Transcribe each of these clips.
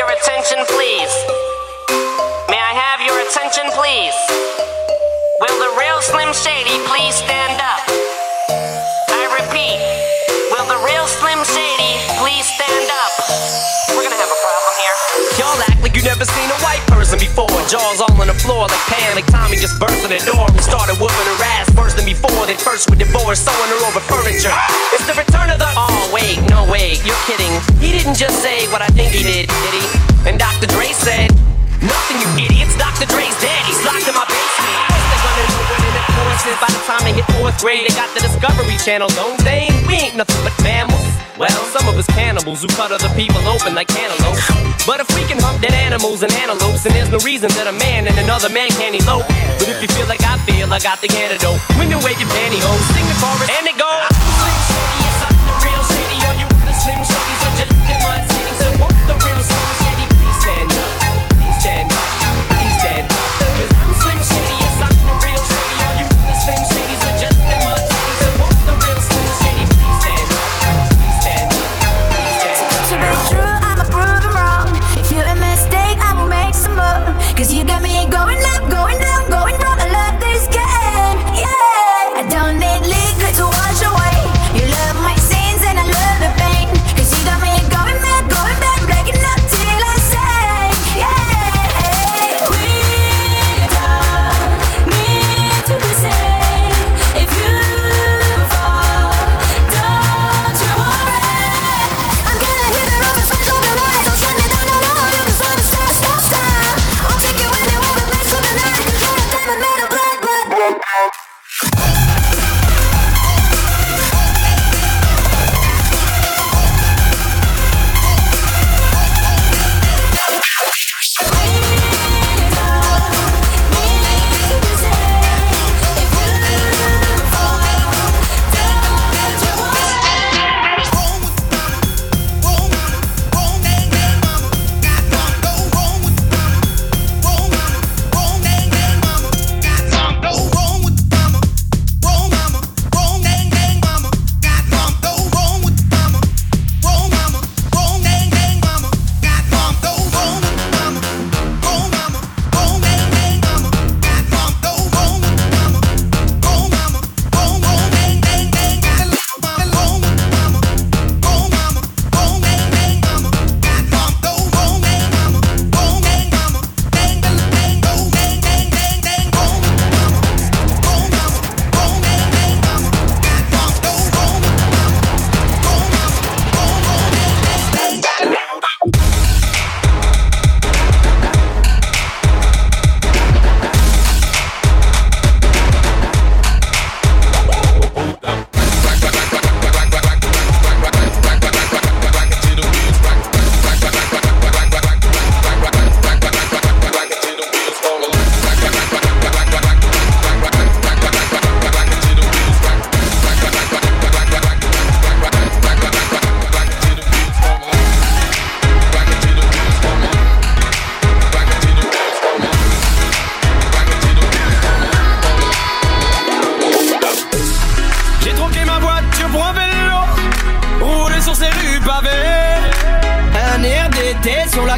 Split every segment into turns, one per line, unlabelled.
your attention, please? May I have your attention, please? Will the real Slim Shady please stand up? I repeat, will the real Slim Shady please stand up? We're gonna have a problem here.
Y'all act like you never seen a white person before. Jaws all on the floor like panic. Tommy just burst in the door and started whooping her ass worse than before. They first were divorced, sewing her over furniture. It's the return didn't just say what I think he did, did he? And Dr. Dre said, Nothing, you idiots. Dr. Dre's dead. He's locked in my basement. They're gonna. By the time they hit fourth grade, they got the Discovery Channel, don't they? We ain't nothing but mammals. Well, some of us cannibals who cut other people open like cantaloupes. But if we can hump dead animals and antelopes, then there's no reason that a man and another man can't elope. But if you feel like I feel, I got the antidote. Women wave your pantyhose, sing the chorus, and it
out.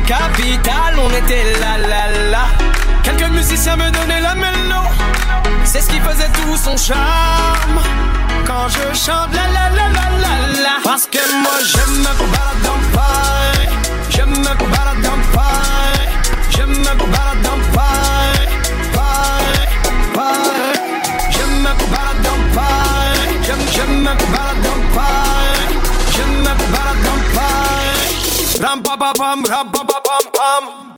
Capitale, on était là là là. Quelques musiciens me donnaient la mélo, c'est ce qui faisait tout son charme. Quand je chante la la la la la la, parce que moi je me balade dans Paris, je me balade dans Paris, pam, ram pam pam pam.